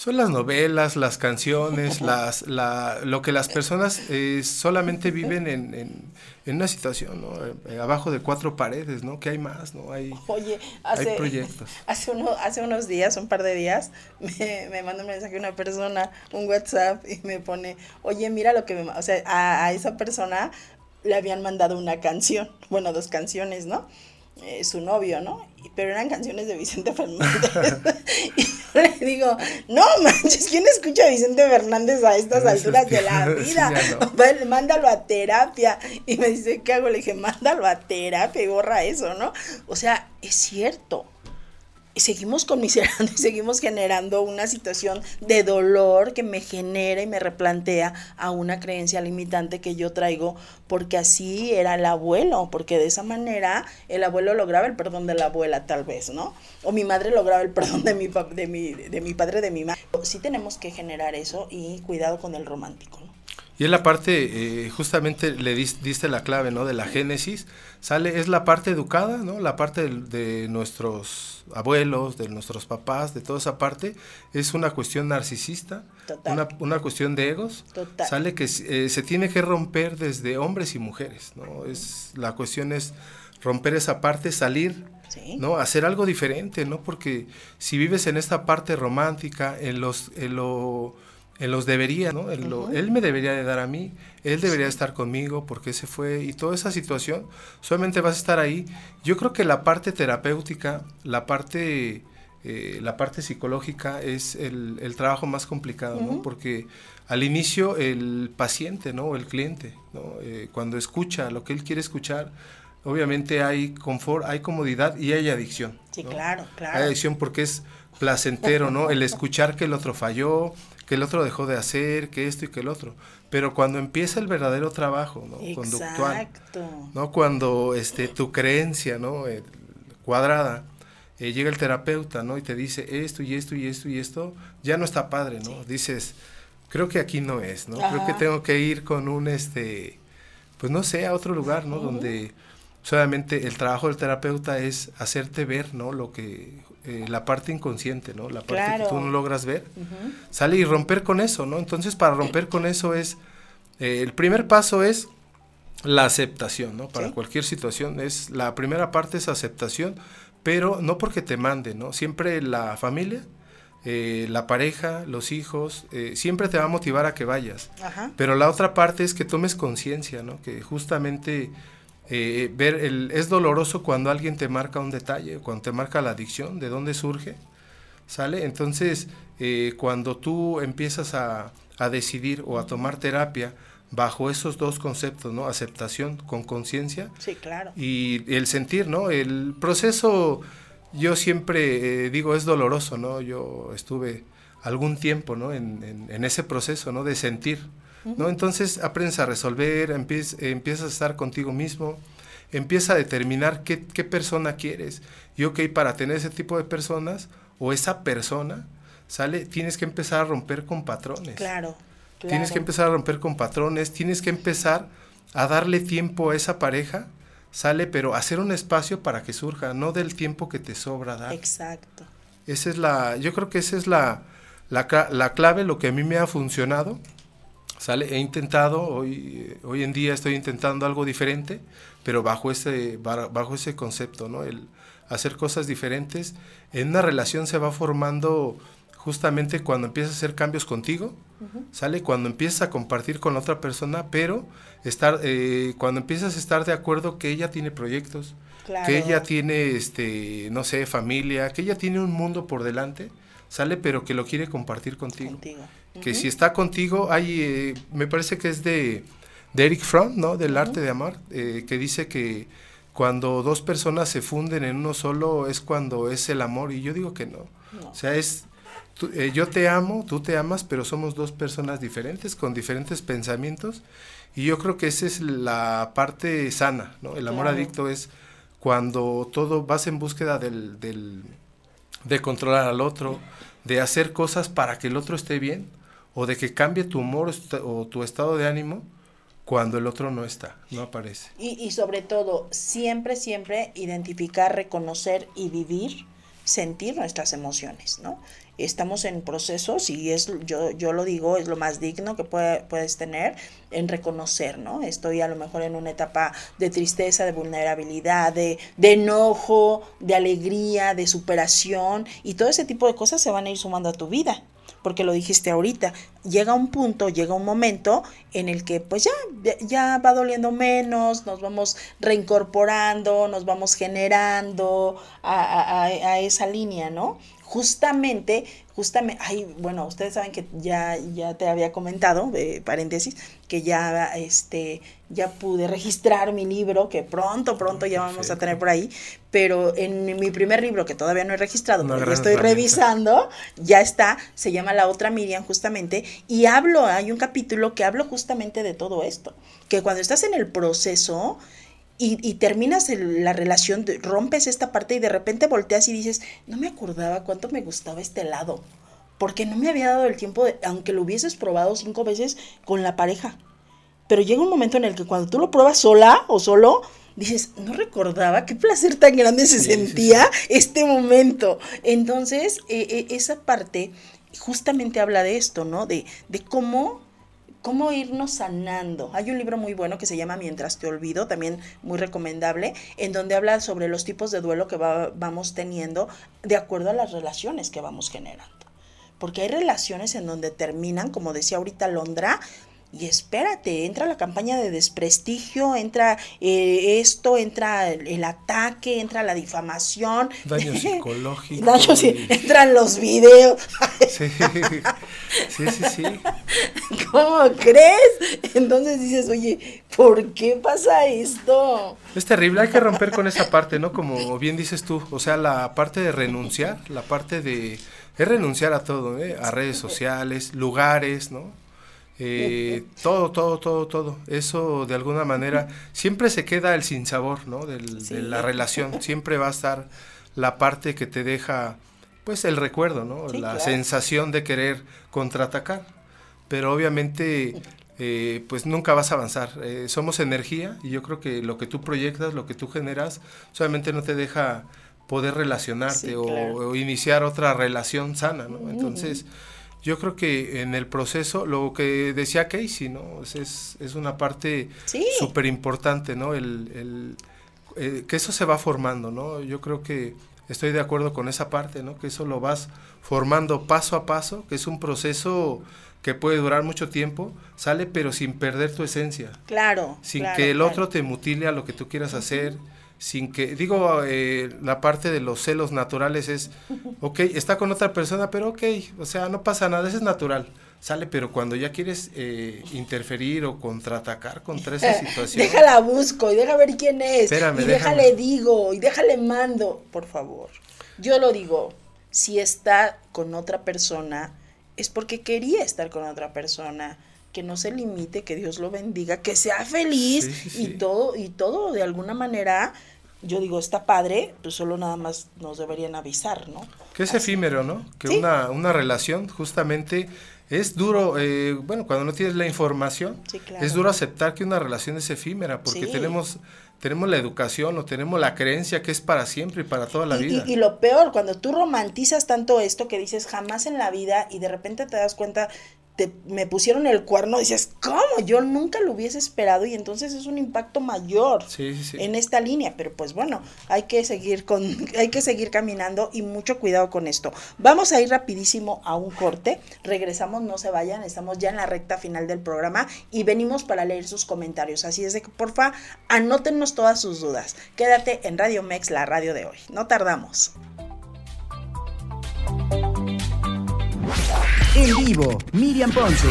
B: Son las novelas, las canciones, *laughs* las, la, lo que las personas eh, solamente viven en, en, en una situación, ¿no? Eh, abajo de cuatro paredes, ¿no? Que hay más, ¿no? Hay,
A: Oye, hace,
B: hay proyectos. *laughs*
A: Hace, uno, hace unos días, un par de días, *laughs* me, me manda un mensaje una persona, un WhatsApp, y me pone, oye, mira lo que me... ma-". O sea, a, a esa persona le habían mandado una canción, bueno, dos canciones, ¿no? Eh, su novio, ¿no? Pero eran canciones de Vicente Fernández. *laughs* y yo le digo, no manches, ¿quién escucha a Vicente Fernández a estas alturas de la *laughs* vida?
B: no. *laughs*
A: Mándalo a terapia. Y me dice, ¿qué hago? Le dije, mándalo a terapia y borra eso, ¿no? O sea, es cierto. Seguimos conmiserando *laughs* y seguimos generando una situación de dolor que me genera y me replantea a una creencia limitante que yo traigo porque así era el abuelo, porque de esa manera el abuelo lograba el perdón de la abuela tal vez, ¿no? O mi madre lograba el perdón de mi, de mi, de mi padre, de mi madre. Sí tenemos que generar eso y cuidado con el romántico.
B: Y es la parte, eh, justamente le dis- diste la clave, ¿no? De la génesis, sale, es la parte educada, ¿no? La parte de, nuestros abuelos, de nuestros papás, de toda esa parte, es una cuestión narcisista, una, una cuestión de egos,
A: Total.
B: sale que eh, se tiene que romper desde hombres y mujeres, ¿no? Es, la cuestión es romper esa parte, salir,
A: Sí.
B: ¿no? Hacer algo diferente, ¿no? Porque si vives en esta parte romántica, en los, en lo, en los debería, ¿no? Lo- él me debería de dar a mí, él debería estar conmigo porque se fue y toda esa situación, solamente vas a estar ahí. Yo creo que la parte terapéutica, la parte, eh, la parte psicológica es el, el trabajo más complicado, ¿no? Porque al inicio el paciente, ¿no? El cliente, ¿no? Eh, cuando escucha lo que él quiere escuchar, obviamente hay confort, hay comodidad y hay adicción.
A: Sí,
B: ¿no?
A: claro, claro.
B: Hay adicción porque es placentero, ¿no? El escuchar que el otro falló, que el otro dejó de hacer, que esto y que el otro. Pero cuando empieza el verdadero trabajo, ¿no? Conductual. ¿no? Cuando este, tu creencia, ¿no? Eh, cuadrada, eh, llega el terapeuta, ¿no? Y te dice esto y esto y esto y esto, ya no está padre, ¿no? Dices, creo que aquí no es, ¿no? Creo que tengo que ir con un, este, pues no sé, a otro lugar, ¿no? Donde solamente el trabajo del terapeuta es hacerte ver, ¿no? Lo que, eh, la parte inconsciente, ¿no? La parte
A: Claro.
B: que tú no logras ver, sale y romper con eso, ¿no? Entonces, para romper con eso es, eh, el primer paso es la aceptación, ¿no? Para
A: Sí.
B: cualquier situación es, la primera parte es aceptación, pero no porque te mande, ¿no? Siempre la familia, eh, la pareja, los hijos, eh, siempre te va a motivar a que vayas.
A: Ajá.
B: Pero la otra parte es que tomes conciencia, ¿no? Que justamente eh, ver el, es doloroso cuando alguien te marca un detalle, cuando te marca la adicción, de dónde surge, ¿sale? Entonces, eh, cuando tú empiezas a, a decidir o a tomar terapia bajo esos dos conceptos, ¿no? Aceptación con conciencia
A: Sí, claro.
B: y el sentir, ¿no? El proceso, yo siempre eh, digo, es doloroso, ¿no? Yo estuve algún tiempo, ¿no? En, en- en ese proceso, ¿no? De sentir, ¿no? Entonces aprendes a resolver, empiez- eh, empiezas a estar contigo mismo, empieza a determinar qué, qué persona quieres. Y ok, para tener ese tipo de personas o esa persona, ¿sale? Tienes que empezar a romper con patrones.
A: Claro. claro.
B: Tienes que empezar a romper con patrones, tienes que empezar a darle tiempo a esa pareja, sale, pero hacer un espacio para que surja, no del tiempo que te sobra dar.
A: Exacto.
B: Esa es la, yo creo que esa es la, La, la clave, lo que a mí me ha funcionado, ¿sale? He intentado, hoy, hoy en día estoy intentando algo diferente, pero bajo ese, bajo ese concepto, ¿no? El hacer cosas diferentes. En una relación se va formando justamente cuando empiezas a hacer cambios contigo, ¿sale? Cuando empiezas a compartir con la otra persona, pero estar, eh, cuando empiezas a estar de acuerdo que ella tiene proyectos, que ella tiene, este, no sé, familia, que ella tiene un mundo por delante, ¿sale? Pero que lo quiere compartir contigo. Que si está contigo, hay, eh, me parece que es de, Eric Fromm, ¿no? Del arte de amar, eh, que dice que cuando dos personas se funden en uno solo es cuando es el amor, y yo digo que no. O sea, es eh, yo te amo, tú te amas, pero somos dos personas diferentes, con diferentes pensamientos, y yo creo que esa es la parte sana, ¿no? El amor adicto es cuando todo vas en búsqueda del, del, de controlar al otro, de hacer cosas para que el otro esté bien, o de que cambie tu humor o tu estado de ánimo cuando el otro no está, no aparece.
A: Y, y sobre todo, siempre, siempre identificar, reconocer y vivir sentir nuestras emociones, ¿no? Estamos en procesos y es, yo, yo lo digo, es lo más digno que puedes tener en reconocer, ¿no? Estoy a lo mejor en una etapa de tristeza, de vulnerabilidad, de, de enojo, de alegría, de superación y todo ese tipo de cosas se van a ir sumando a tu vida porque lo dijiste ahorita, llega un punto, llega un momento en el que pues ya, ya va doliendo menos, nos vamos reincorporando, nos vamos generando a, a esa línea, ¿no? justamente, justamente, ay, bueno, ustedes saben que ya, ya te había comentado, de paréntesis, que ya, este, ya pude registrar mi libro, que pronto, pronto ya vamos a tener por ahí, pero en mi primer libro, que todavía no he registrado, pero estoy revisando, ya está, se llama La otra Miriam justamente, y hablo, hay un capítulo que hablo justamente de todo esto, que cuando estás en el proceso, y, terminas la relación, rompes esta parte y de repente volteas y dices, no me acordaba cuánto me gustaba este helado, porque no me había dado el tiempo, de, aunque lo hubieses probado cinco veces con la pareja. Pero llega un momento en el que cuando tú lo pruebas sola o solo, dices, no recordaba qué placer tan grande se sentía este momento. Entonces, e, e, esa parte justamente habla de esto, ¿no? De, de cómo cómo irnos sanando. Hay un libro muy bueno que se llama Mientras te olvido, también muy recomendable, en donde habla sobre los tipos de duelo que vamos teniendo de acuerdo a las relaciones que vamos generando. Porque hay relaciones en donde terminan, como decía ahorita Londra, y espérate, entra la campaña de desprestigio, entra eh, esto, entra el, ataque, entra la difamación.
B: Daño *laughs* psicológico.
A: Daño, entran los videos. *laughs*
B: Sí, sí, sí, sí.
A: ¿Cómo crees? Entonces dices, oye, ¿por qué pasa esto?
B: Es terrible, hay que romper con esa parte, ¿no? Como bien dices tú, o sea, la parte de renunciar, la parte de... Es renunciar a todo, ¿eh? A redes sociales, lugares, ¿no? Eh, todo, todo, todo, todo. Eso de alguna manera siempre se queda el sinsabor, ¿no? de la relación. Siempre va a estar la parte que te deja, pues, el recuerdo, ¿no? la sensación de querer contraatacar. Pero obviamente, eh, pues nunca vas a avanzar. Eh, somos energía y yo creo que lo que tú proyectas, lo que tú generas, solamente no te deja poder relacionarte o, iniciar otra relación sana, ¿no? Entonces yo creo que en el proceso, lo que decía Casey, ¿no? Es, es una parte súper importante, ¿no? El, el eh, que eso se va formando, ¿no? Yo creo que estoy de acuerdo con esa parte, ¿no? Que eso lo vas formando paso a paso, que es un proceso que puede durar mucho tiempo, sale pero sin perder tu esencia.
A: Claro.
B: Sin que el otro te mutile a lo que tú quieras hacer sin que, digo, eh, la parte de los celos naturales es, *laughs* ok, está con otra persona, pero ok, o sea, no pasa nada, eso es natural, sale, pero cuando ya quieres eh, interferir o contraatacar contra esa *laughs* situación.
A: déjala busco y deja ver quién es, y déjale digo, y déjale mando, por favor. Yo lo digo, si está con otra persona, es porque quería estar con otra persona que no se limite, que Dios lo bendiga, que sea feliz y todo, y todo de alguna manera, yo digo, está padre, pues solo nada más nos deberían avisar, ¿no?
B: Que es efímero, ¿no? Que una, una relación justamente es duro, eh, bueno, cuando no tienes la información, es duro aceptar que una relación es efímera, porque tenemos tenemos la educación o tenemos la creencia que es para siempre y para toda la vida.
A: Y, y, lo peor, cuando tú romantizas tanto esto que dices jamás en la vida y de repente te das cuenta me pusieron el cuerno, dices, ¿cómo? Yo nunca lo hubiese esperado y entonces es un impacto mayor en esta línea, pero pues bueno, hay que seguir con, *laughs* hay que seguir caminando y mucho cuidado con esto. Vamos a ir rapidísimo a un corte, regresamos, no se vayan, estamos ya en la recta final del programa y venimos para leer sus comentarios, así es de que porfa, anótenos todas sus dudas. Quédate en Radio Mex, la radio de hoy, no tardamos.
C: En vivo, Miriam Ponce.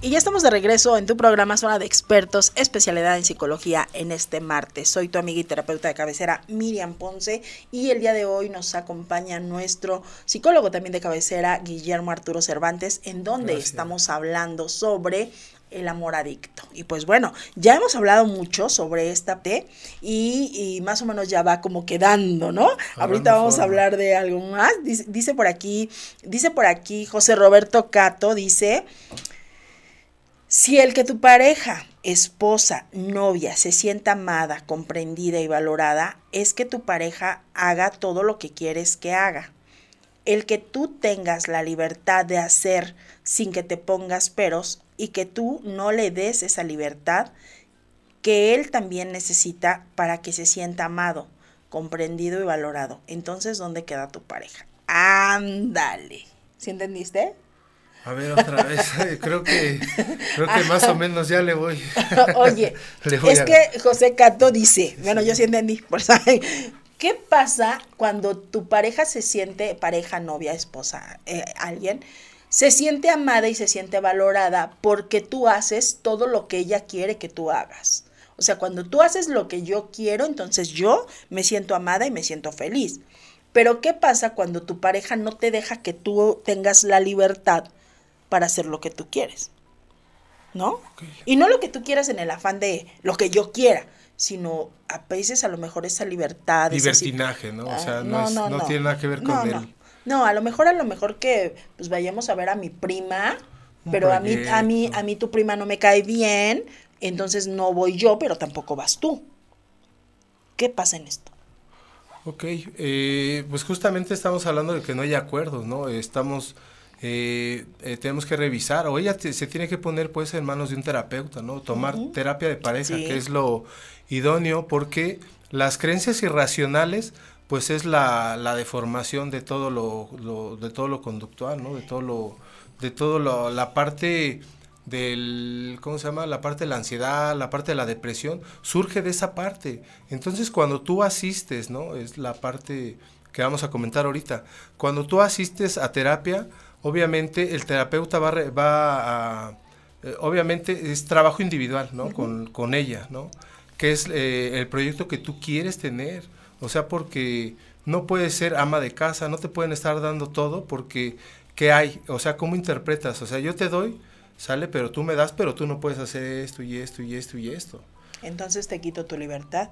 A: Y ya estamos de regreso en tu programa Zona de Expertos, especialidad en psicología en este martes. Soy tu amiga y terapeuta de cabecera Miriam Ponce y el día de hoy nos acompaña nuestro psicólogo también de cabecera Guillermo Arturo Cervantes, en donde estamos hablando sobre el amor adicto. Y pues bueno, ya hemos hablado mucho sobre esta T y, más o menos ya va como quedando, ¿no? Ahorita vamos a hablar de algo más. Dice, dice, por aquí, dice por aquí José Roberto Cato, dice, si el que tu pareja, esposa, novia se sienta amada, comprendida y valorada, es que tu pareja haga todo lo que quieres que haga. El que tú tengas la libertad de hacer sin que te pongas peros y que tú no le des esa libertad que él también necesita para que se sienta amado, comprendido y valorado. Entonces, ¿dónde queda tu pareja? Ándale. ¿Sí entendiste?
B: A ver, otra vez. *laughs* *laughs* creo que, creo que más o menos ya le voy. *laughs*
A: Oye, es que José Cato dice, bueno, yo sí entendí, por ¿qué pasa cuando tu pareja se siente pareja, novia, esposa, eh, alguien? se siente amada y se siente valorada porque tú haces todo lo que ella quiere que tú hagas. O sea, cuando tú haces lo que yo quiero, entonces yo me siento amada y me siento feliz. Pero ¿qué pasa cuando tu pareja no te deja que tú tengas la libertad para hacer lo que tú quieres? ¿No? Y no lo que tú quieras en el afán de lo que yo quiera, sino a veces a lo mejor esa libertad.
B: Libertinaje, ¿no? O sea, ah, no, no, tiene nada que ver con él.
A: No, a lo mejor, a lo mejor que pues vayamos a ver a mi prima, pero a mí, a mí, a mí tu prima no me cae bien, entonces no voy yo, pero tampoco vas tú. ¿Qué pasa en esto?
B: Ok, eh, pues justamente estamos hablando de que no hay acuerdos, ¿no? Estamos, eh, eh, tenemos que revisar, o ella se tiene que poner pues en manos de un terapeuta, ¿no? Tomar terapia de pareja, que es lo idóneo, porque las creencias irracionales pues es la, la deformación de todo lo, de todo lo conductual, ¿no? De todo lo, de todo lo, la parte del, ¿cómo se llama? La parte de la ansiedad, la parte de la depresión, surge de esa parte. Entonces, cuando tú asistes, ¿no? Es la parte que vamos a comentar ahorita. Cuando tú asistes a terapia, obviamente el terapeuta va, va a, eh, obviamente es trabajo individual, ¿no? con, con, ella, ¿no? Que es eh, el proyecto que tú quieres tener o sea, porque no puedes ser ama de casa, no te pueden estar dando todo porque ¿qué hay? O sea, ¿cómo interpretas? O sea, yo te doy, sale, pero tú me das, pero tú no puedes hacer esto y esto y esto y esto.
A: Entonces te quito tu libertad.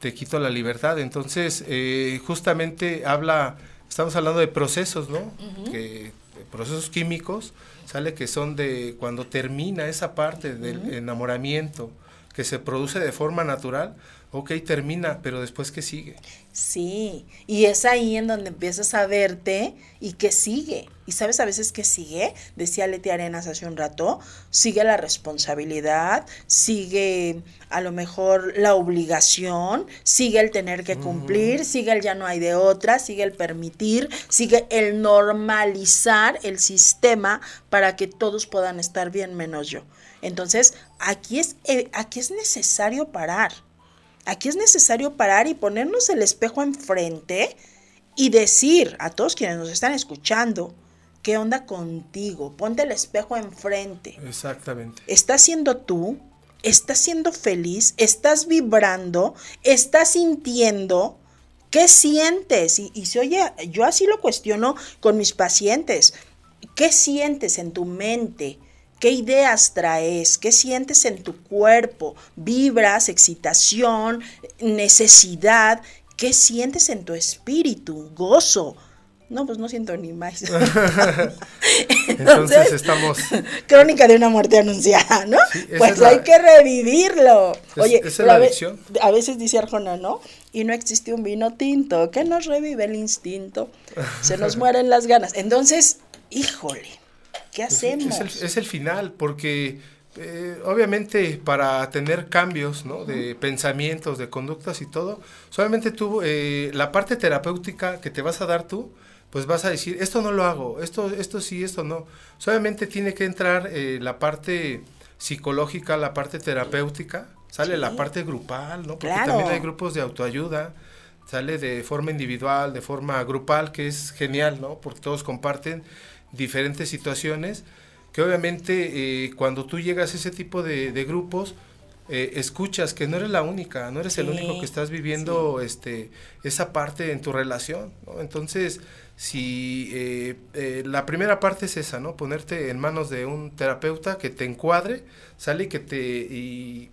B: Te quito la libertad. Entonces, eh, justamente habla, estamos hablando de procesos, ¿no? que, procesos químicos, sale que son de cuando termina esa parte del enamoramiento que se produce de forma natural, ok, termina, pero después ¿qué sigue?
A: Sí, y es ahí en donde empiezas a verte y qué sigue. Y sabes a veces qué sigue, decía Leti Arenas hace un rato, sigue la responsabilidad, sigue a lo mejor la obligación, sigue el tener que cumplir, sigue el ya no hay de otra, sigue el permitir, sigue el normalizar el sistema para que todos puedan estar bien menos yo. Entonces, aquí es, eh, aquí es necesario parar Aquí es necesario parar y ponernos el espejo enfrente y decir a todos quienes nos están escuchando, ¿qué onda contigo? Ponte el espejo enfrente.
B: Exactamente.
A: ¿Estás siendo tú? ¿Estás siendo feliz? ¿Estás vibrando? ¿Estás sintiendo? ¿Qué sientes? Y, y se oye, yo así lo cuestiono con mis pacientes. ¿Qué sientes en tu mente? ¿Qué ideas traes? ¿Qué sientes en tu cuerpo? ¿Vibras, excitación, necesidad? ¿Qué sientes en tu espíritu? Gozo. No, pues no siento ni más. *laughs*
B: Entonces, estamos.
A: Crónica de una muerte anunciada, ¿no? pues hay que revivirlo. Oye,
B: esa es la adicción.
A: A, veces dice Arjona, ¿no? Y no existe un vino tinto que nos revive el instinto. Se nos *laughs* mueren las ganas. Entonces, híjole, ¿qué hacemos?
B: Es el, final, porque eh, obviamente para tener cambios ¿no? de pensamientos, de conductas y todo, solamente tú, eh, la parte terapéutica que te vas a dar tú, pues vas a decir, esto no lo hago, esto, esto sí, esto no. Solamente tiene que entrar eh, la parte psicológica, la parte terapéutica, sale la parte grupal, ¿no? Porque también hay grupos de autoayuda, sale de forma individual, de forma grupal, que es genial, ¿no? Porque todos comparten diferentes situaciones, que obviamente eh, cuando tú llegas a ese tipo de, grupos, eh, escuchas que no eres la única, no eres el único que estás viviendo este, esa parte en tu relación, ¿no? Entonces, si eh, eh, la primera parte es esa, ¿no? Ponerte en manos de un terapeuta que te encuadre, sale y que te y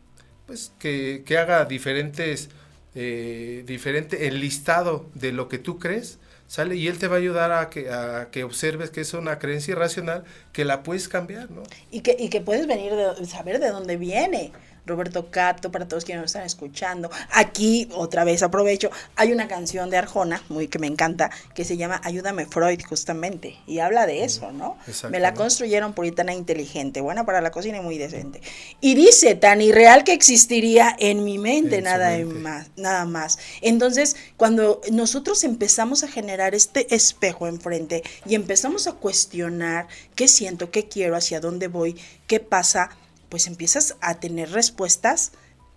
B: pues que, que haga diferentes eh, diferente el listado de lo que tú crees, sale y él te va a ayudar a que, a que observes que es una creencia irracional que la puedes cambiar, ¿no?
A: Y que, y que puedes venir de saber de dónde viene. Roberto Cato, para todos quienes nos están escuchando. Aquí, otra vez aprovecho, hay una canción de Arjona, muy que me encanta, que se llama Ayúdame Freud, justamente, y habla de eso, ¿no? Me la construyeron puritana inteligente, buena para la cocina y muy decente. Y dice, tan irreal que existiría en mi mente, nada, Más, nada más. Entonces, cuando nosotros empezamos a generar este espejo enfrente y empezamos a cuestionar qué siento, qué quiero, hacia dónde voy, qué pasa, pues empiezas a tener respuestas,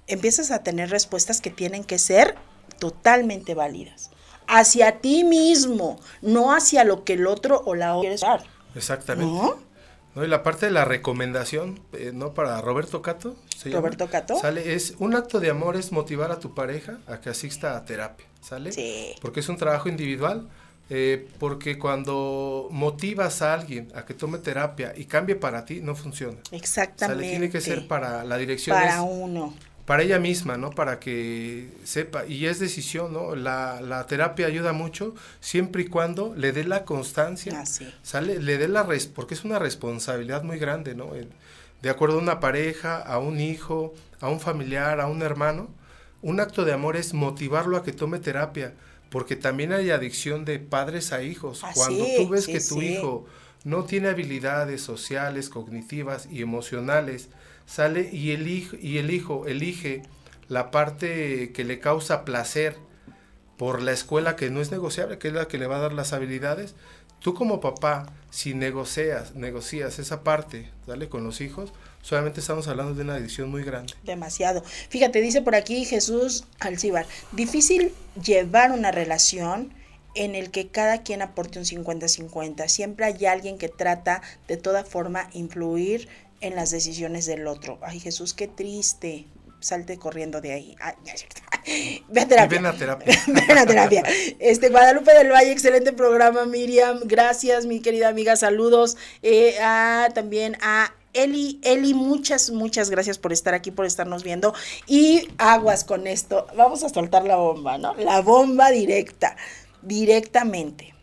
A: empiezas a tener respuestas que tienen que ser totalmente válidas. Hacia ti mismo, no hacia lo que el otro o la otra quiere dar.
B: Exactamente. ¿No? Y la parte de la recomendación, eh, ¿no? Para Roberto Cato.
A: Roberto Cato.
B: Sale, es un acto de amor es motivar a tu pareja a que asista a terapia, ¿sale?
A: Sí.
B: Porque es un trabajo individual eh, porque cuando motivas a alguien a que tome terapia y cambie para ti, no funciona.
A: Exactamente.
B: tiene que ser para la dirección.
A: Para uno.
B: Para ella misma, ¿no? Para que sepa. Y es decisión, ¿no? La, la terapia ayuda mucho siempre y cuando le dé la constancia.
A: Ah,
B: Sale, le dé la... Res porque es una responsabilidad muy grande, ¿no? de acuerdo a una pareja, a un hijo, a un familiar, a un hermano. Un acto de amor es motivarlo a que tome terapia porque también hay adicción de padres a hijos.
A: Ah,
B: Cuando tú ves que tu hijo no tiene habilidades sociales, cognitivas y emocionales, sale y el, hijo, y el hijo elige la parte que le causa placer por la escuela que no es negociable, que es la que le va a dar las habilidades, tú como papá, si negocias, negocias esa parte, ¿sale? Con los hijos, solamente estamos hablando de una adicción muy grande.
A: Demasiado. Fíjate, dice por aquí Jesús Alcibar, difícil llevar una relación en el que cada quien aporte un 50-50. Siempre hay alguien que trata de toda forma influir en las decisiones del otro. Ay, Jesús, qué triste. Salte corriendo de ahí. Ay, ya es cierto. *laughs* Ve a terapia.
B: ven a terapia. *laughs*
A: ven a terapia. Este, Guadalupe del Valle, excelente programa, Miriam. Gracias, mi querida amiga. Saludos. Eh, también a Eli, Eli, muchas, muchas gracias por estar aquí, por estarnos viendo. Y aguas con esto. Vamos a soltar la bomba, ¿no? La bomba directa, directamente.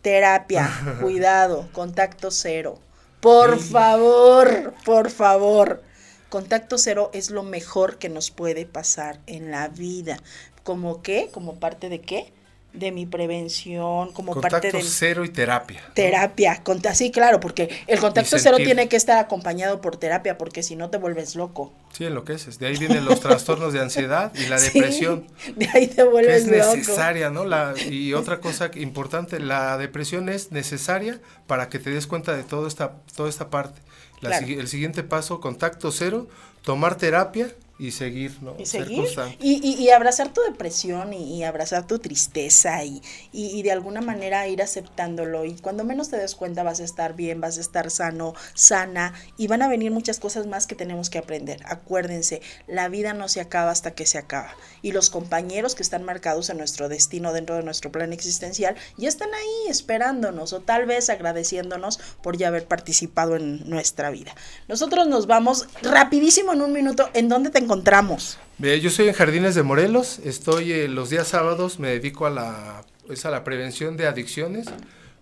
A: Terapia, *laughs* cuidado, contacto cero. Por favor, por favor. Contacto cero es lo mejor que nos puede pasar en la vida. ¿Como qué? ¿Como parte de qué? De mi prevención, como parte de...
B: cero y terapia.
A: Terapia, sí, claro, porque el contacto cero tiene que estar acompañado por terapia, porque si no te vuelves loco.
B: Sí, enloqueces. De ahí vienen los trastornos de ansiedad y la *laughs* depresión.
A: de ahí te vuelves
B: que es necesaria, ¿no? La, y otra cosa importante, la depresión es necesaria para que te des cuenta de toda esta, toda esta parte. El siguiente paso, contacto cero, tomar terapia y seguir, ¿no?
A: Y seguir. Y, abrazar tu depresión y, abrazar tu tristeza y, y, de alguna manera ir aceptándolo. Y cuando menos te des cuenta vas a estar bien, vas a estar sano, sana y van a venir muchas cosas más que tenemos que aprender. Acuérdense, la vida no se acaba hasta que se acaba. Y los compañeros que están marcados en nuestro destino dentro de nuestro plan existencial ya están ahí esperándonos o tal vez agradeciéndonos por ya haber participado en nuestra vida. Nosotros nos vamos rapidísimo en un minuto. ¿En dónde te encontramos?
B: yo soy en Jardines de Morelos, estoy eh, los días sábados, me dedico a la es a la prevención de adicciones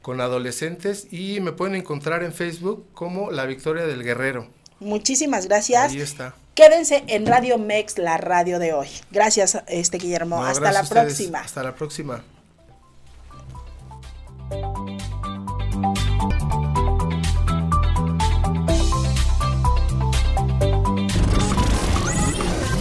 B: con adolescentes y me pueden encontrar en Facebook como La Victoria del Guerrero.
A: Muchísimas gracias.
B: Ahí está.
A: Quédense en Radio Mex, la radio de hoy. Gracias, este Guillermo. Hasta la próxima.
B: Hasta la próxima.